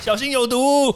小心有毒。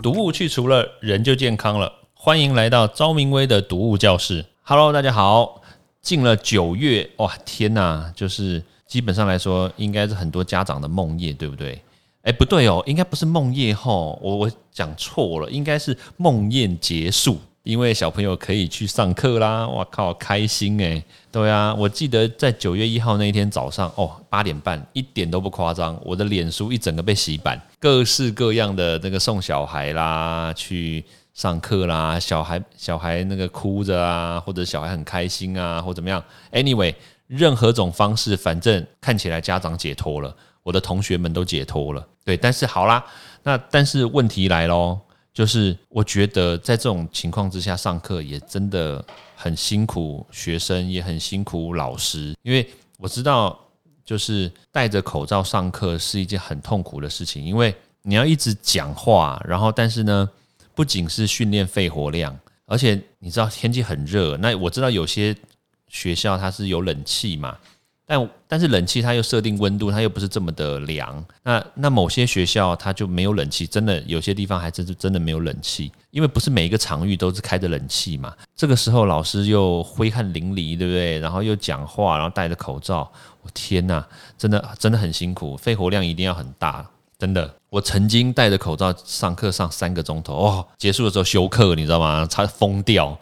毒物去除了，人就健康了。欢迎来到昭明威的毒物教室。Hello，大家好。进了九月，哇，天哪！就是基本上来说，应该是很多家长的梦夜，对不对？哎，不对哦，应该不是梦夜吼，我我讲错了，应该是梦魇结束。因为小朋友可以去上课啦，哇靠，开心诶。对啊，我记得在九月一号那一天早上，哦，八点半，一点都不夸张，我的脸书一整个被洗版，各式各样的那个送小孩啦，去上课啦，小孩小孩那个哭着啊，或者小孩很开心啊，或怎么样，anyway，任何种方式，反正看起来家长解脱了，我的同学们都解脱了，对，但是好啦，那但是问题来喽。就是我觉得在这种情况之下上课也真的很辛苦，学生也很辛苦，老师，因为我知道就是戴着口罩上课是一件很痛苦的事情，因为你要一直讲话，然后但是呢，不仅是训练肺活量，而且你知道天气很热，那我知道有些学校它是有冷气嘛。但但是冷气它又设定温度，它又不是这么的凉。那那某些学校它就没有冷气，真的有些地方还真是真的没有冷气，因为不是每一个场域都是开着冷气嘛。这个时候老师又挥汗淋漓，对不对？然后又讲话，然后戴着口罩，我天哪，真的真的很辛苦，肺活量一定要很大，真的。我曾经戴着口罩上课上三个钟头，哦，结束的时候休克，你知道吗？差疯掉。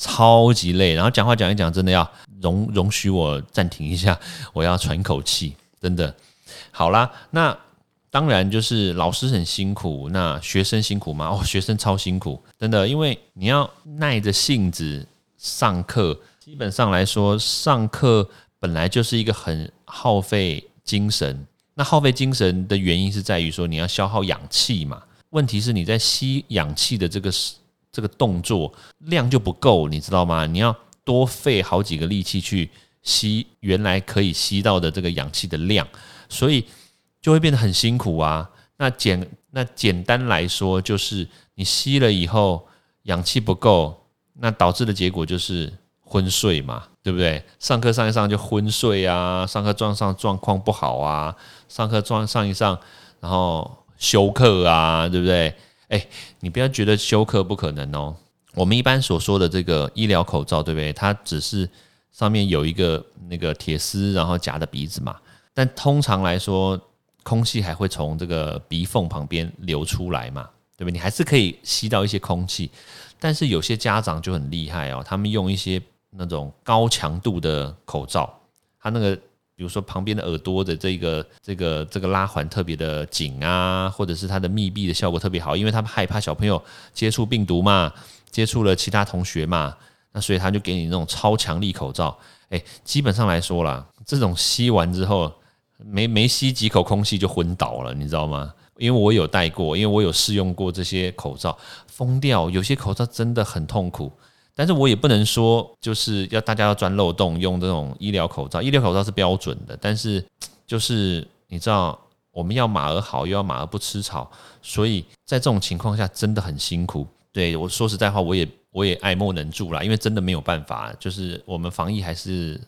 超级累，然后讲话讲一讲，真的要容容许我暂停一下，我要喘口气，真的。好啦，那当然就是老师很辛苦，那学生辛苦吗？哦，学生超辛苦，真的，因为你要耐着性子上课，基本上来说，上课本来就是一个很耗费精神。那耗费精神的原因是在于说，你要消耗氧气嘛。问题是你在吸氧气的这个时。这个动作量就不够，你知道吗？你要多费好几个力气去吸原来可以吸到的这个氧气的量，所以就会变得很辛苦啊。那简那简单来说，就是你吸了以后氧气不够，那导致的结果就是昏睡嘛，对不对？上课上一上就昏睡啊，上课状上状况不好啊，上课状上一上然后休克啊，对不对？哎，你不要觉得休克不可能哦。我们一般所说的这个医疗口罩，对不对？它只是上面有一个那个铁丝，然后夹的鼻子嘛。但通常来说，空气还会从这个鼻缝旁边流出来嘛，对不对？你还是可以吸到一些空气。但是有些家长就很厉害哦，他们用一些那种高强度的口罩，它那个。比如说旁边的耳朵的这个这个这个拉环特别的紧啊，或者是它的密闭的效果特别好，因为他们害怕小朋友接触病毒嘛，接触了其他同学嘛，那所以他就给你那种超强力口罩。哎，基本上来说啦，这种吸完之后没没吸几口空气就昏倒了，你知道吗？因为我有戴过，因为我有试用过这些口罩，疯掉。有些口罩真的很痛苦。但是我也不能说就是要大家要钻漏洞用这种医疗口罩，医疗口罩是标准的。但是就是你知道，我们要马儿好，又要马儿不吃草，所以在这种情况下真的很辛苦。对我说实在话，我也我也爱莫能助啦，因为真的没有办法，就是我们防疫还是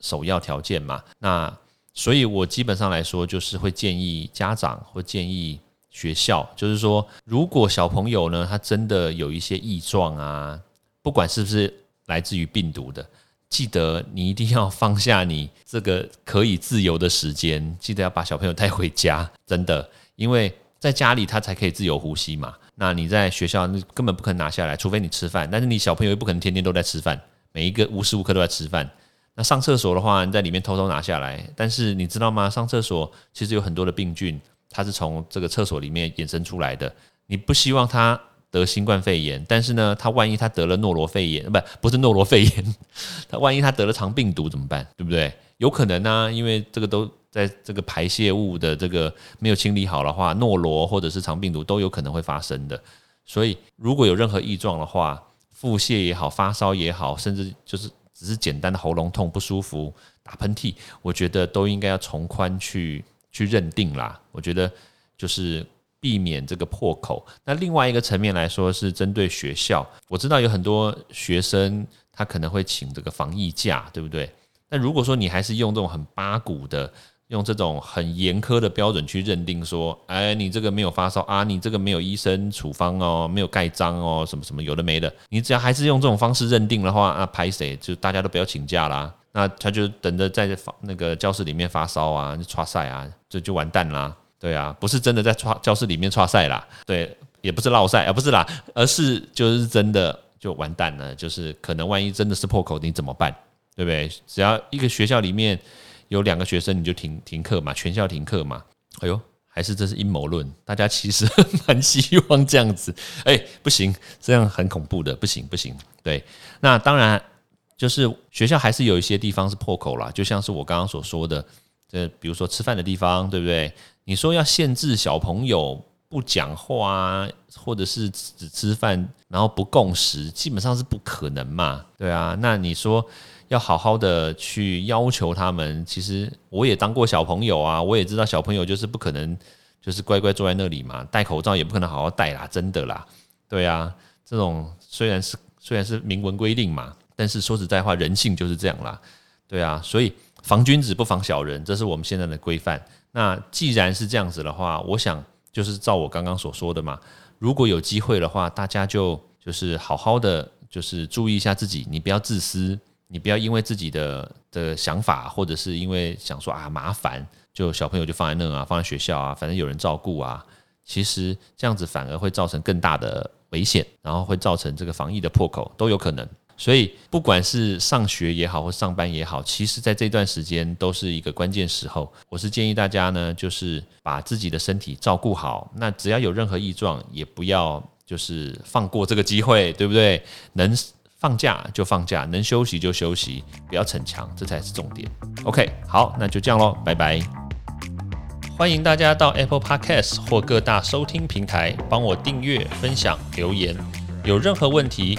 首要条件嘛。那所以我基本上来说，就是会建议家长或建议学校，就是说，如果小朋友呢，他真的有一些异状啊。不管是不是来自于病毒的，记得你一定要放下你这个可以自由的时间，记得要把小朋友带回家，真的，因为在家里他才可以自由呼吸嘛。那你在学校你根本不可能拿下来，除非你吃饭，但是你小朋友又不可能天天都在吃饭，每一个无时无刻都在吃饭。那上厕所的话，你在里面偷偷拿下来，但是你知道吗？上厕所其实有很多的病菌，它是从这个厕所里面衍生出来的，你不希望它。得新冠肺炎，但是呢，他万一他得了诺罗肺炎，不不是诺罗肺炎，他万一他得了肠病毒怎么办？对不对？有可能呢，因为这个都在这个排泄物的这个没有清理好的话，诺罗或者是肠病毒都有可能会发生的。所以如果有任何异状的话，腹泻也好，发烧也好，甚至就是只是简单的喉咙痛不舒服、打喷嚏，我觉得都应该要从宽去去认定啦。我觉得就是。避免这个破口。那另外一个层面来说，是针对学校。我知道有很多学生他可能会请这个防疫假，对不对？但如果说你还是用这种很八股的，用这种很严苛的标准去认定说，哎，你这个没有发烧啊，你这个没有医生处方哦，没有盖章哦，什么什么有的没的，你只要还是用这种方式认定的话，那拍谁就大家都不要请假啦，那他就等着在那个教室里面发烧啊，就刷赛啊，这就完蛋啦。对啊，不是真的在教室里面刷赛啦，对，也不是落赛啊，不是啦，而是就是真的就完蛋了，就是可能万一真的是破口，你怎么办？对不对？只要一个学校里面。有两个学生你就停停课嘛，全校停课嘛。哎呦，还是这是阴谋论？大家其实蛮希望这样子。哎，不行，这样很恐怖的，不行不行。对，那当然就是学校还是有一些地方是破口啦，就像是我刚刚所说的，这比如说吃饭的地方，对不对？你说要限制小朋友不讲话，或者是只吃饭然后不共食，基本上是不可能嘛。对啊，那你说？要好好的去要求他们。其实我也当过小朋友啊，我也知道小朋友就是不可能就是乖乖坐在那里嘛，戴口罩也不可能好好戴啦，真的啦。对啊，这种虽然是虽然是明文规定嘛，但是说实在话，人性就是这样啦。对啊，所以防君子不防小人，这是我们现在的规范。那既然是这样子的话，我想就是照我刚刚所说的嘛，如果有机会的话，大家就就是好好的就是注意一下自己，你不要自私。你不要因为自己的的想法，或者是因为想说啊麻烦，就小朋友就放在那啊，放在学校啊，反正有人照顾啊。其实这样子反而会造成更大的危险，然后会造成这个防疫的破口都有可能。所以不管是上学也好，或上班也好，其实在这段时间都是一个关键时候。我是建议大家呢，就是把自己的身体照顾好。那只要有任何异状，也不要就是放过这个机会，对不对？能。放假就放假，能休息就休息，不要逞强，这才是重点。OK，好，那就这样喽，拜拜。欢迎大家到 Apple Podcast 或各大收听平台帮我订阅、分享、留言。有任何问题